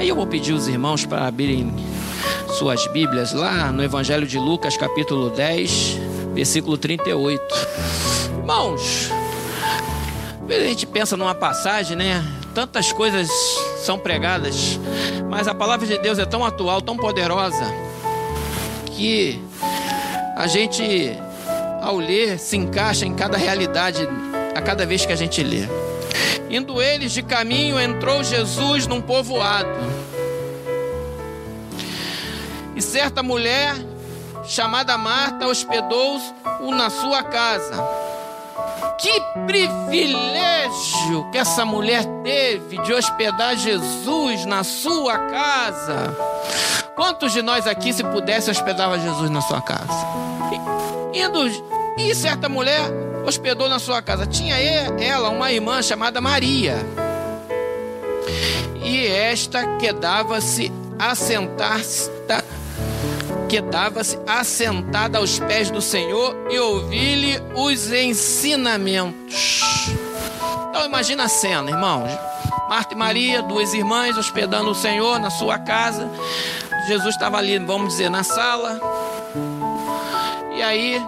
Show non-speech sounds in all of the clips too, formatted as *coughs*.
Aí eu vou pedir os irmãos para abrirem suas Bíblias lá no Evangelho de Lucas, capítulo 10, versículo 38. Irmãos, a gente pensa numa passagem, né? Tantas coisas são pregadas, mas a palavra de Deus é tão atual, tão poderosa, que a gente, ao ler, se encaixa em cada realidade a cada vez que a gente lê. Indo eles de caminho, entrou Jesus num povoado. E certa mulher, chamada Marta, hospedou-o na sua casa. Que privilégio que essa mulher teve de hospedar Jesus na sua casa. Quantos de nós aqui, se pudesse, hospedava Jesus na sua casa? Indo, e certa mulher hospedou na sua casa. Tinha ela uma irmã chamada Maria. E esta quedava-se quedava-se assentada aos pés do Senhor e ouvir-lhe os ensinamentos. Então imagina a cena, irmãos. Marta e Maria, duas irmãs, hospedando o Senhor na sua casa. Jesus estava ali, vamos dizer, na sala. E aí,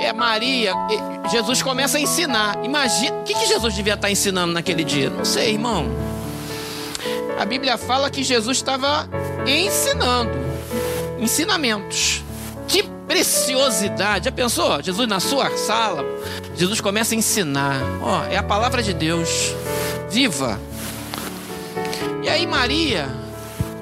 é Maria, Jesus começa a ensinar. Imagina, o que, que Jesus devia estar ensinando naquele dia? Não sei, irmão. A Bíblia fala que Jesus estava ensinando ensinamentos. Que preciosidade! Já pensou? Jesus na sua sala, Jesus começa a ensinar. Ó, oh, é a palavra de Deus, viva. E aí Maria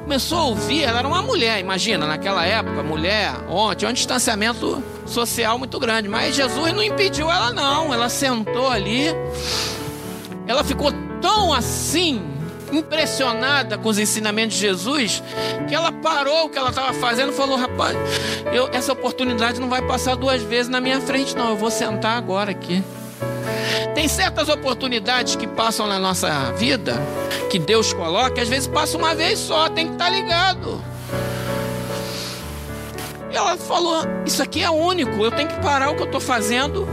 começou a ouvir, ela era uma mulher, imagina, naquela época, mulher, ontem, um distanciamento social muito grande, mas Jesus não impediu ela não, ela sentou ali, ela ficou tão assim, impressionada com os ensinamentos de Jesus, que ela parou o que ela estava fazendo e falou: Rapaz, eu, essa oportunidade não vai passar duas vezes na minha frente, não. Eu vou sentar agora aqui. Tem certas oportunidades que passam na nossa vida, que Deus coloca, que às vezes passa uma vez só, tem que estar tá ligado. Ela falou: Isso aqui é único, eu tenho que parar o que eu estou fazendo,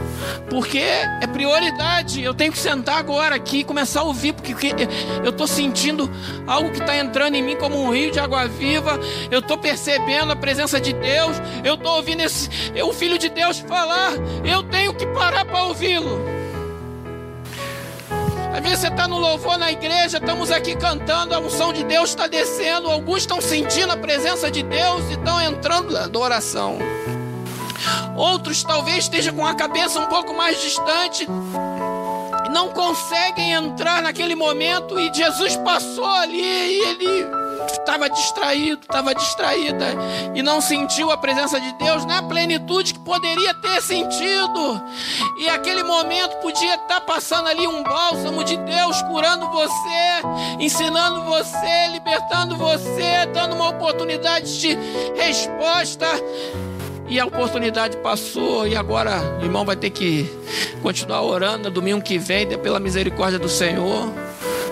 porque é prioridade. Eu tenho que sentar agora aqui e começar a ouvir, porque eu estou sentindo algo que está entrando em mim como um rio de água viva. Eu estou percebendo a presença de Deus. Eu estou ouvindo esse, o Filho de Deus falar. Eu tenho que parar para ouvi-lo. Às vezes você está no louvor na igreja, estamos aqui cantando, a unção de Deus está descendo, alguns estão sentindo a presença de Deus e estão entrando na adoração. Outros talvez estejam com a cabeça um pouco mais distante, não conseguem entrar naquele momento e Jesus passou ali e ele estava distraído, estava distraída e não sentiu a presença de Deus na plenitude que poderia ter sentido. E aquele momento podia estar passando ali um bálsamo de Deus curando você, ensinando você, libertando você, dando uma oportunidade de resposta. E a oportunidade passou, e agora o irmão vai ter que continuar orando domingo que vem, pela misericórdia do Senhor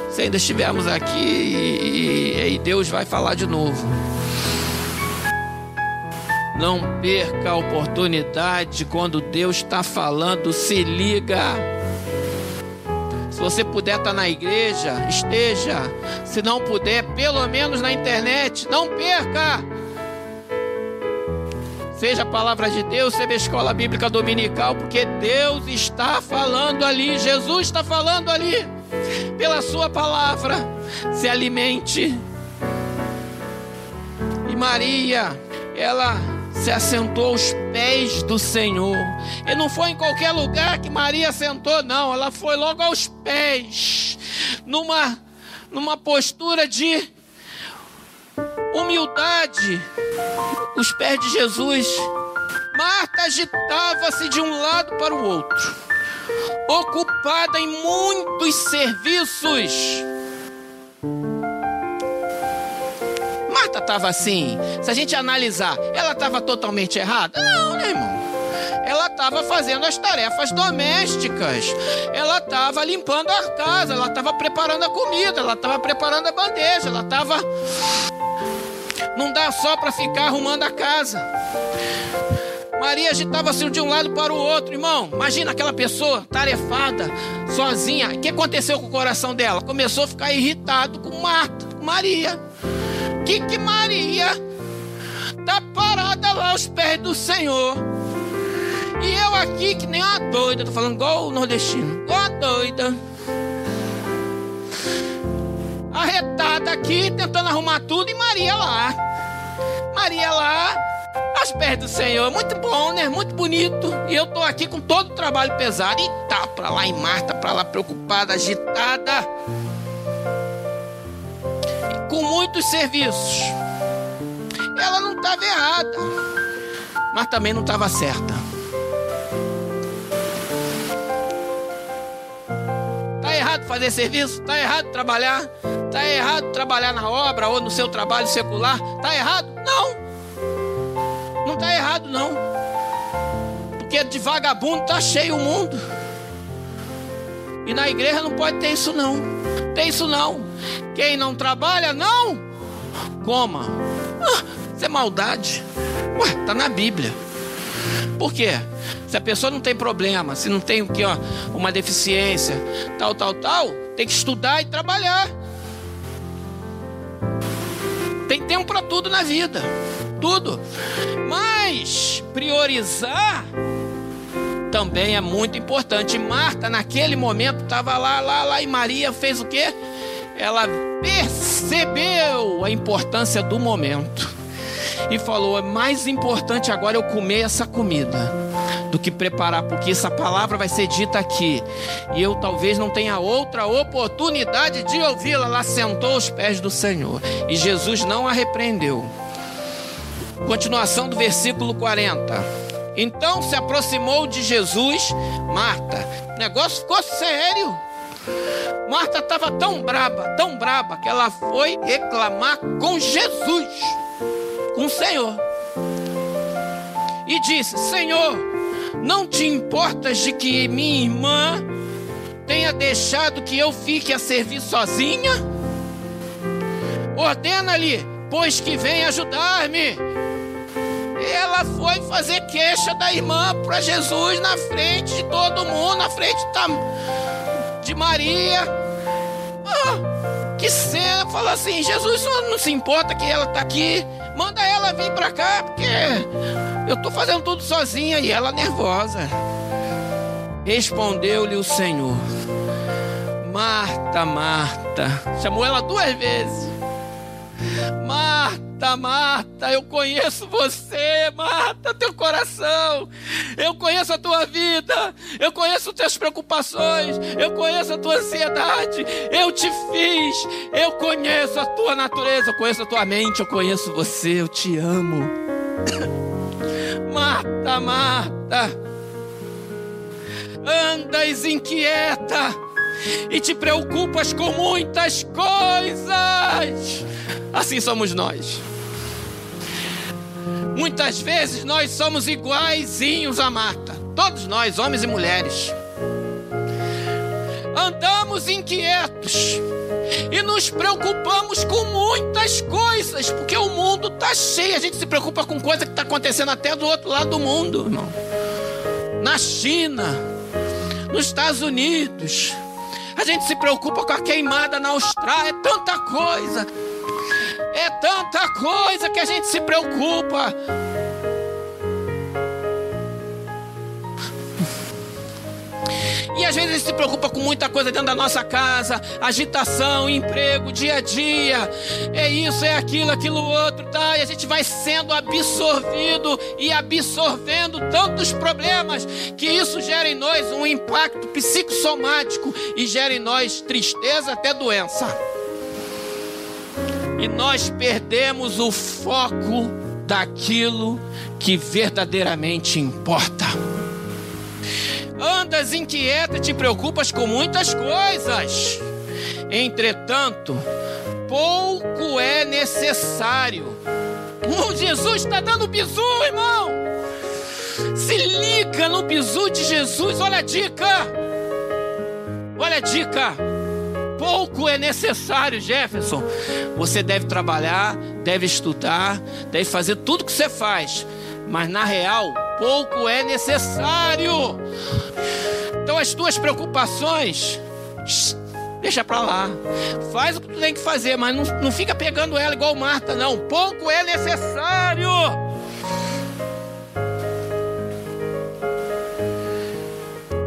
se ainda estivermos aqui e, e Deus vai falar de novo. Não perca a oportunidade quando Deus está falando, se liga. Se você puder estar tá na igreja, esteja. Se não puder, pelo menos na internet, não perca. Seja a palavra de Deus, seja a escola bíblica dominical, porque Deus está falando ali, Jesus está falando ali pela Sua palavra, se alimente. E Maria, ela se assentou aos pés do Senhor. E não foi em qualquer lugar que Maria sentou, não. Ela foi logo aos pés, numa, numa postura de humildade. Os pés de Jesus. Marta agitava-se de um lado para o outro ocupada em muitos serviços. Marta estava assim. Se a gente analisar, ela estava totalmente errada? Não, né, irmão? Ela estava fazendo as tarefas domésticas. Ela estava limpando a casa. Ela estava preparando a comida. Ela estava preparando a bandeja. Ela estava. Não dá só para ficar arrumando a casa. Maria agitava-se de um lado para o outro, irmão. Imagina aquela pessoa tarefada, sozinha. O que aconteceu com o coração dela? Começou a ficar irritado com Marta. Maria. Que que Maria tá parada lá aos pés do Senhor. E eu aqui que nem uma doida, tô falando igual o nordestino, igual uma doida. Arretada aqui, tentando arrumar tudo, e Maria lá. Maria lá, aos pés do Senhor. Muito bom, né? Muito bonito. E eu tô aqui com todo o trabalho pesado. E tá pra lá em Marta, pra lá preocupada, agitada. Com muitos serviços. Ela não estava errada, mas também não estava certa. Tá errado fazer serviço? Tá errado trabalhar? Tá errado trabalhar na obra ou no seu trabalho secular? Tá errado? Não. Não tá errado não. Porque de vagabundo tá cheio o mundo. E na igreja não pode ter isso não. Tem isso não. Quem não trabalha não coma. Ah, isso é maldade. Ué, tá na Bíblia. Por quê? Se a pessoa não tem problema, se não tem o que, ó, uma deficiência, tal, tal, tal, tem que estudar e trabalhar. Tem tempo para tudo na vida. Tudo. Mas priorizar também é muito importante. Marta, naquele momento, estava lá, lá, lá, e Maria fez o quê? Ela percebeu a importância do momento e falou: é mais importante agora eu comer essa comida do que preparar, porque essa palavra vai ser dita aqui e eu talvez não tenha outra oportunidade de ouvi-la. Ela sentou aos pés do Senhor e Jesus não a repreendeu. Continuação do versículo 40. Então se aproximou de Jesus Marta. O negócio ficou sério. Marta estava tão braba, tão braba, que ela foi reclamar com Jesus com o Senhor. E disse: Senhor, não te importas de que minha irmã tenha deixado que eu fique a servir sozinha? Ordena-lhe, pois que vem ajudar-me. Ela foi fazer queixa da irmã para Jesus na frente de todo mundo, na frente de Maria. Ah, que cena! Falou assim: Jesus não se importa que ela está aqui Manda ela vir pra cá, porque eu tô fazendo tudo sozinha e ela nervosa. Respondeu-lhe o Senhor: Marta, Marta. Chamou ela duas vezes. Marta, Marta, eu conheço você, Marta, teu coração. Eu conheço a tua vida. Eu conheço as tuas preocupações. Eu conheço a tua ansiedade. Eu te fiz. Eu conheço a tua natureza. Eu conheço a tua mente. Eu conheço você. Eu te amo. *coughs* Marta, Marta. Andas inquieta e te preocupas com muitas coisas. Assim somos nós. Muitas vezes nós somos iguaizinhos a Marta. Todos nós, homens e mulheres. Andamos inquietos e nos preocupamos com muitas coisas, porque o mundo está cheio. A gente se preocupa com coisa que está acontecendo até do outro lado do mundo, irmão. Na China, nos Estados Unidos. A gente se preocupa com a queimada na Austrália, é tanta coisa. É tanta coisa que a gente se preocupa. E às vezes a gente se preocupa com muita coisa dentro da nossa casa, agitação, emprego, dia a dia. É isso, é aquilo, aquilo outro, tá? E a gente vai sendo absorvido e absorvendo tantos problemas que isso gera em nós um impacto psicossomático e gera em nós tristeza até doença e nós perdemos o foco daquilo que verdadeiramente importa. Andas inquieta, te preocupas com muitas coisas. Entretanto, pouco é necessário. Oh, Jesus está dando bisu, irmão. Se liga no bisu de Jesus. Olha a dica. Olha a dica pouco é necessário, Jefferson. Você deve trabalhar, deve estudar, deve fazer tudo que você faz, mas na real, pouco é necessário. Então as tuas preocupações Deixa pra lá. Faz o que tu tem que fazer, mas não, não fica pegando ela igual Marta, não. Pouco é necessário.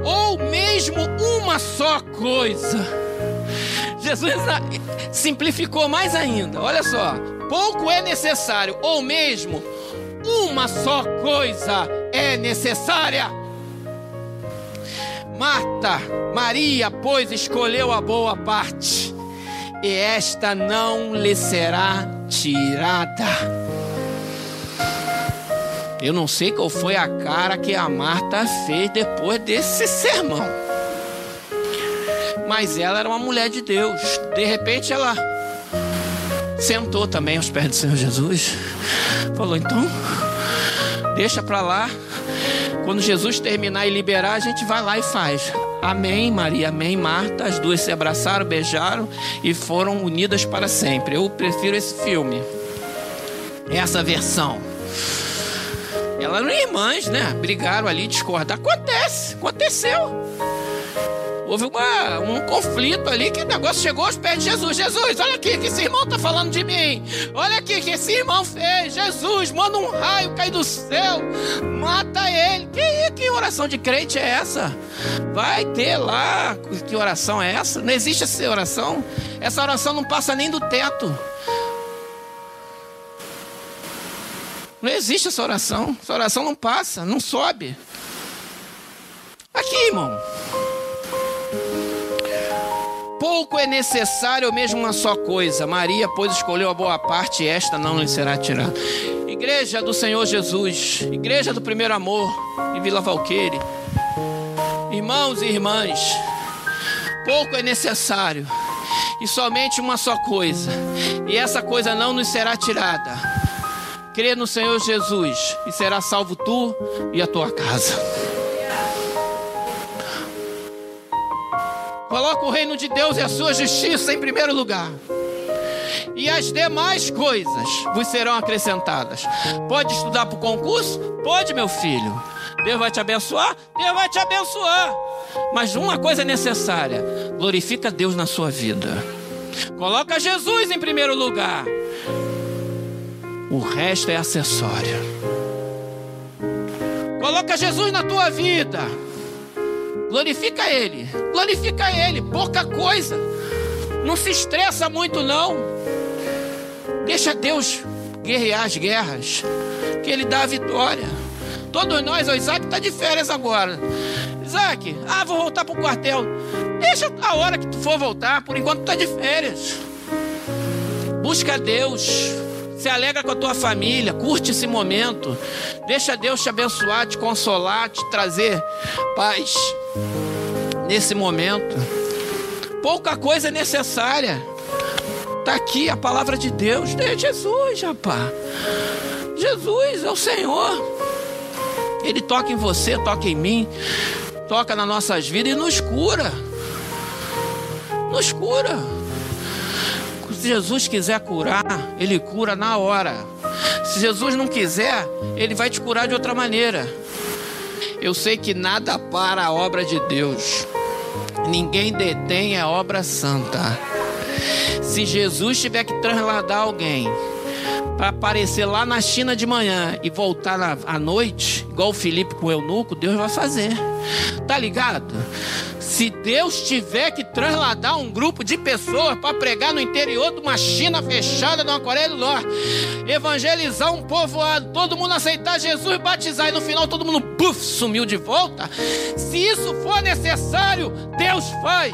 Ou mesmo uma só coisa. Jesus simplificou mais ainda. Olha só. Pouco é necessário, ou mesmo uma só coisa é necessária. Marta, Maria, pois, escolheu a boa parte, e esta não lhe será tirada. Eu não sei qual foi a cara que a Marta fez depois desse sermão. Mas ela era uma mulher de Deus. De repente ela sentou também aos pés do Senhor Jesus. Falou: então, deixa para lá quando Jesus terminar e liberar, a gente vai lá e faz. Amém, Maria, amém, Marta. As duas se abraçaram, beijaram e foram unidas para sempre. Eu prefiro esse filme, essa versão. Elas eram irmãs, né? Brigaram ali, discordaram. Acontece, aconteceu houve uma, um conflito ali que o negócio chegou aos pés de Jesus. Jesus, olha aqui que esse irmão está falando de mim. Olha aqui que esse irmão fez. Jesus, manda um raio cair do céu, mata ele. Que, que oração de crente é essa? Vai ter lá. Que oração é essa? Não existe essa oração. Essa oração não passa nem do teto. Não existe essa oração. Essa oração não passa, não sobe. Pouco é necessário ou mesmo uma só coisa. Maria, pois, escolheu a boa parte e esta não lhe será tirada. Igreja do Senhor Jesus, Igreja do Primeiro Amor, em Vila Valqueire. Irmãos e irmãs, pouco é necessário e somente uma só coisa, e essa coisa não nos será tirada. Crê no Senhor Jesus e será salvo tu e a tua casa. Coloca o reino de Deus e a sua justiça em primeiro lugar. E as demais coisas vos serão acrescentadas. Pode estudar para o concurso? Pode, meu filho. Deus vai te abençoar? Deus vai te abençoar. Mas uma coisa é necessária: glorifica Deus na sua vida. Coloca Jesus em primeiro lugar. O resto é acessório. Coloca Jesus na tua vida. Glorifica Ele, glorifica Ele, pouca coisa. Não se estressa muito, não. Deixa Deus guerrear as guerras, que Ele dá a vitória. Todos nós, o Isaac está de férias agora. Isaac, ah, vou voltar para o quartel. Deixa a hora que tu for voltar, por enquanto está de férias. Busca Deus. Se alegra com a tua família, curte esse momento. Deixa Deus te abençoar, te consolar, te trazer paz nesse momento. Pouca coisa é necessária. Está aqui a palavra de Deus. É Jesus, rapaz. Jesus é o Senhor. Ele toca em você, toca em mim, toca nas nossas vidas e nos cura. Nos cura. Se Jesus quiser curar, Ele cura na hora. Se Jesus não quiser, Ele vai te curar de outra maneira. Eu sei que nada para a obra de Deus. Ninguém detém a obra santa. Se Jesus tiver que trasladar alguém para aparecer lá na China de manhã e voltar na, à noite, igual o Felipe com o eunuco, Deus vai fazer. Tá ligado? Se Deus tiver que trasladar um grupo de pessoas para pregar no interior de uma China fechada, numa Coreia do Norte, evangelizar um povoado, todo mundo aceitar Jesus, batizar e no final todo mundo puff, sumiu de volta, se isso for necessário, Deus faz.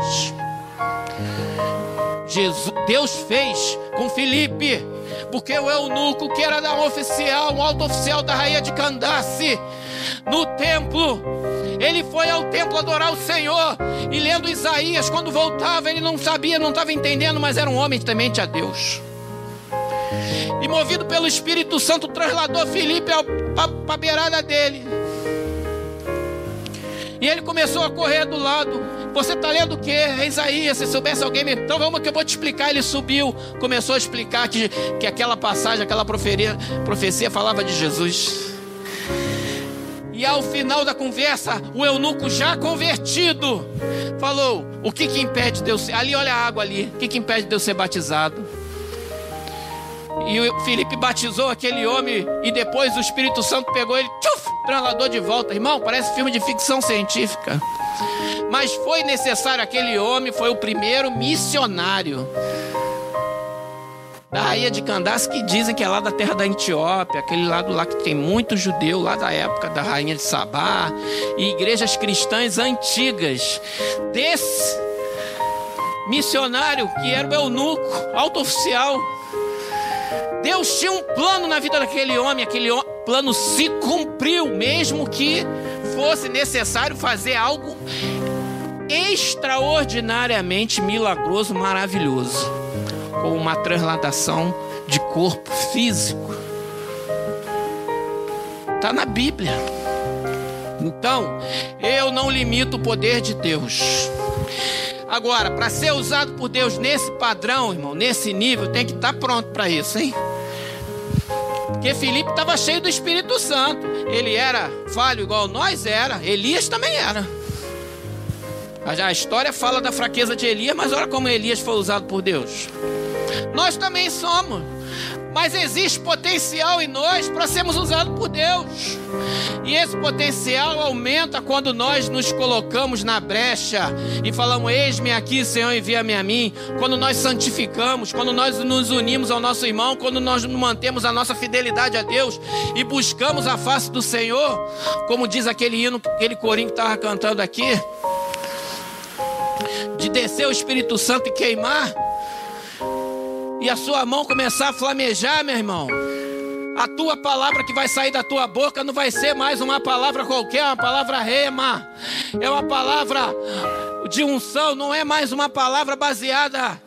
Jesus, Deus fez com Felipe, porque o eunuco que era da oficial, um alto oficial da rainha de Candace, no templo, ele foi ao templo adorar o Senhor e lendo Isaías, quando voltava, ele não sabia, não estava entendendo, mas era um homem temente a Deus. E movido pelo Espírito Santo, trasladou Filipe para a beirada dele. E ele começou a correr do lado. Você está lendo o que? É Isaías. Se soubesse alguém, então vamos que eu vou te explicar. Ele subiu, começou a explicar que, que aquela passagem, aquela profecia, profecia falava de Jesus. E ao final da conversa, o eunuco já convertido falou: O que que impede Deus ser? Ali, olha a água ali. O que que impede Deus ser batizado? E o Felipe batizou aquele homem e depois o Espírito Santo pegou ele, tchuf, trasladou de volta. Irmão, parece filme de ficção científica. Mas foi necessário aquele homem, foi o primeiro missionário da rainha de Candace, que dizem que é lá da terra da Etiópia, aquele lado lá que tem muito judeu, lá da época da rainha de Sabá, e igrejas cristãs antigas. Desse missionário que era o eunuco, alto oficial. Deus tinha um plano na vida daquele homem, aquele plano se cumpriu, mesmo que fosse necessário fazer algo extraordinariamente milagroso, maravilhoso, como uma transladação de corpo físico. Está na Bíblia. Então, eu não limito o poder de Deus. Agora, para ser usado por Deus nesse padrão, irmão, nesse nível, tem que estar tá pronto para isso, hein? Porque Filipe estava cheio do Espírito Santo. Ele era falho igual nós era. Elias também era. A história fala da fraqueza de Elias, mas olha como Elias foi usado por Deus. Nós também somos mas existe potencial em nós para sermos usados por Deus. E esse potencial aumenta quando nós nos colocamos na brecha e falamos: Eis-me aqui, Senhor, envia-me a mim. Quando nós santificamos, quando nós nos unimos ao nosso irmão, quando nós mantemos a nossa fidelidade a Deus e buscamos a face do Senhor, como diz aquele hino, aquele corinho que estava cantando aqui, de descer o Espírito Santo e queimar e a sua mão começar a flamejar, meu irmão, a tua palavra que vai sair da tua boca não vai ser mais uma palavra qualquer, é uma palavra rema, é uma palavra de unção, não é mais uma palavra baseada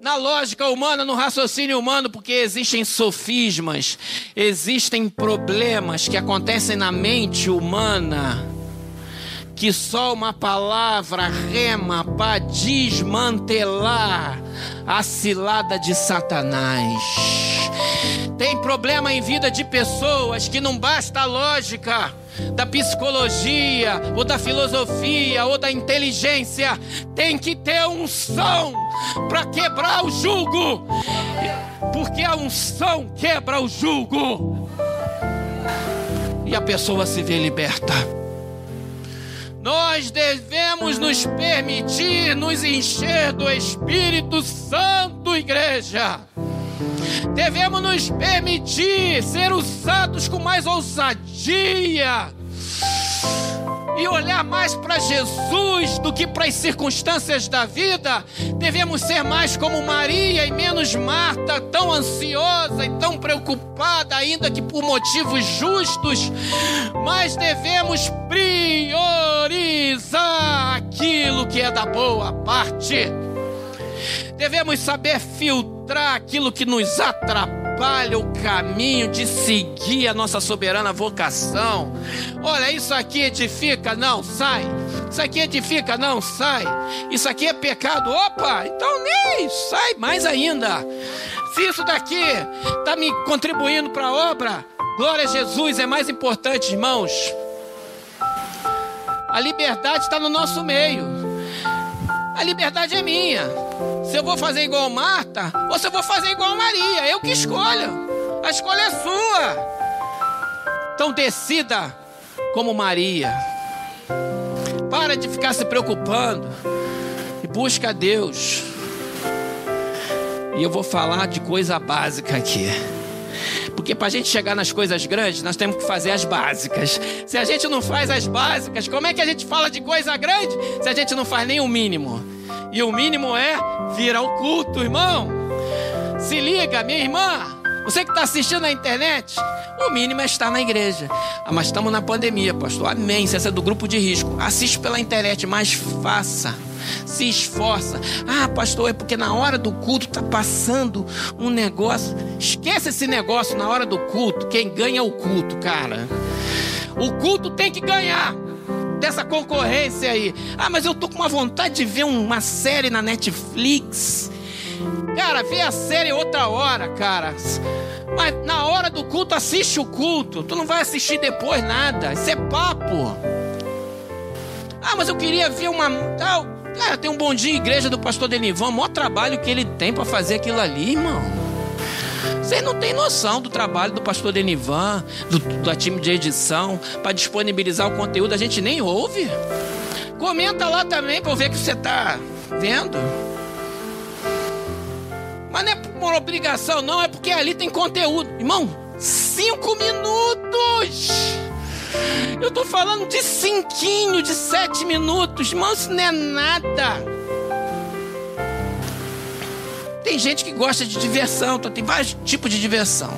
na lógica humana, no raciocínio humano, porque existem sofismas, existem problemas que acontecem na mente humana que só uma palavra rema para desmantelar a cilada de Satanás. Tem problema em vida de pessoas que não basta a lógica da psicologia, ou da filosofia, ou da inteligência, tem que ter unção para quebrar o jugo, porque a unção quebra o jugo e a pessoa se vê liberta. Nós devemos nos permitir nos encher do Espírito Santo, igreja. Devemos nos permitir ser usados com mais ousadia e olhar mais para Jesus do que para as circunstâncias da vida, devemos ser mais como Maria e menos Marta, tão ansiosa e tão preocupada, ainda que por motivos justos, mas devemos priorizar aquilo que é da boa parte. Devemos saber filtrar aquilo que nos atrapalha atrapalha o caminho de seguir a nossa soberana vocação. Olha, isso aqui edifica, não, sai. Isso aqui edifica, não, sai. Isso aqui é pecado, opa, então nem sai mais ainda. Se isso daqui está me contribuindo para a obra, glória a Jesus, é mais importante, irmãos. A liberdade está no nosso meio. A liberdade é minha. Se eu vou fazer igual Marta ou se eu vou fazer igual Maria, eu que escolho. A escolha é sua. Então decida como Maria. Para de ficar se preocupando e busca a Deus. E eu vou falar de coisa básica aqui. Porque para a gente chegar nas coisas grandes, nós temos que fazer as básicas. Se a gente não faz as básicas, como é que a gente fala de coisa grande se a gente não faz nem o mínimo? E o mínimo é vir ao culto, irmão. Se liga, minha irmã. Você que está assistindo na internet, o mínimo é estar na igreja. Ah, mas estamos na pandemia, pastor. Amém. Se essa é do grupo de risco, assiste pela internet, mas faça. Se esforça. Ah, pastor, é porque na hora do culto está passando um negócio. Esquece esse negócio na hora do culto. Quem ganha é o culto, cara. O culto tem que ganhar dessa concorrência aí. Ah, mas eu tô com uma vontade de ver uma série na Netflix. Cara, vê a série outra hora, cara. Mas na hora do culto, assiste o culto. Tu não vai assistir depois nada. Isso é papo. Ah, mas eu queria ver uma. Ah, tem um bom dia igreja do pastor Denivan. Maior trabalho que ele tem para fazer aquilo ali, irmão. Vocês não têm noção do trabalho do pastor Denivan, do, do time de edição, para disponibilizar o conteúdo. A gente nem ouve. Comenta lá também para eu ver que você está vendo. Mas não é por obrigação, não, é porque ali tem conteúdo. Irmão, cinco minutos! Eu tô falando de cinquinho, de sete minutos. Irmão, isso não é nada. Tem gente que gosta de diversão, então tem vários tipos de diversão.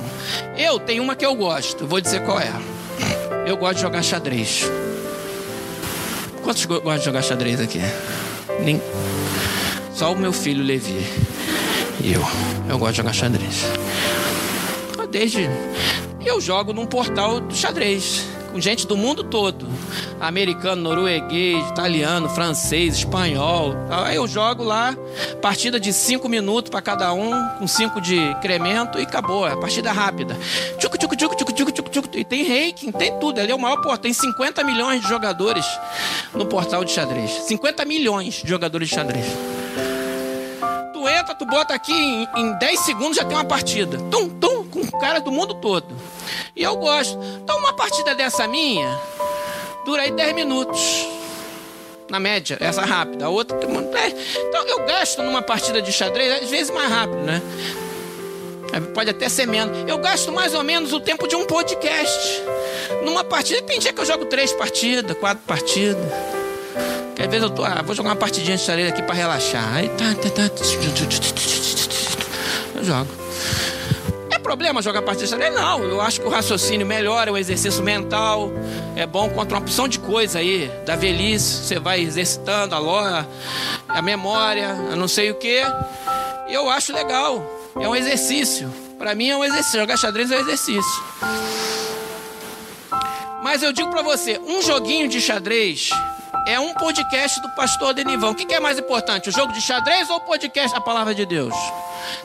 Eu tenho uma que eu gosto, vou dizer qual é. Eu gosto de jogar xadrez. Quantos gostam de jogar xadrez aqui? Nem... Só o meu filho Levi. E eu. Eu gosto de jogar xadrez. Desde. Eu jogo num portal do xadrez com gente do mundo todo. Americano, norueguês, italiano, francês, espanhol. Aí eu jogo lá, partida de 5 minutos para cada um, com 5 de incremento e acabou. É partida rápida. Tchuc, tchuc, tchuc, tchuc, tchuc, tchuc, tchuc. E tem ranking, tem tudo. Ele é o maior portal. Tem 50 milhões de jogadores no portal de xadrez. 50 milhões de jogadores de xadrez. Tu entra, tu bota aqui, em, em 10 segundos já tem uma partida. Tum, tum, com caras do mundo todo. E eu gosto. Então, uma partida dessa minha dura aí 10 minutos. Na média, essa rápida. A outra. Então, eu gasto numa partida de xadrez, às vezes mais rápido, né? É, pode até ser menos. Eu gasto mais ou menos o tempo de um podcast. Numa partida, tem dia que eu jogo três partidas, quatro partidas. Que às vezes eu tô, ah, vou jogar uma partidinha de xadrez aqui para relaxar. Aí tá, tá, tá. Eu jogo problema jogar partida xadrez? Não, eu acho que o raciocínio melhora, o exercício mental é bom contra uma opção de coisa aí, da velhice, você vai exercitando a loja, a memória, a não sei o que. Eu acho legal, é um exercício. Para mim é um exercício, jogar xadrez é um exercício. Mas eu digo para você, um joguinho de xadrez é um podcast do pastor Denivão. O que, é mais importante, o jogo de xadrez ou o podcast, a palavra de Deus?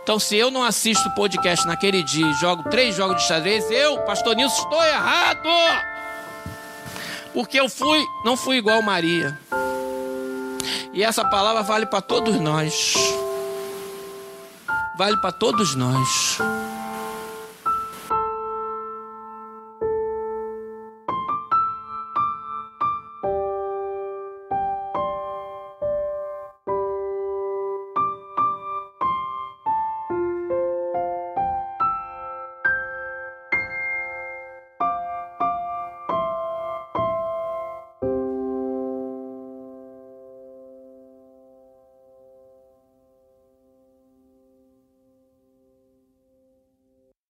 Então, se eu não assisto o podcast naquele dia e jogo três jogos de xadrez, eu, pastor Nilson, estou errado. Porque eu fui, não fui igual Maria. E essa palavra vale para todos nós. Vale para todos nós.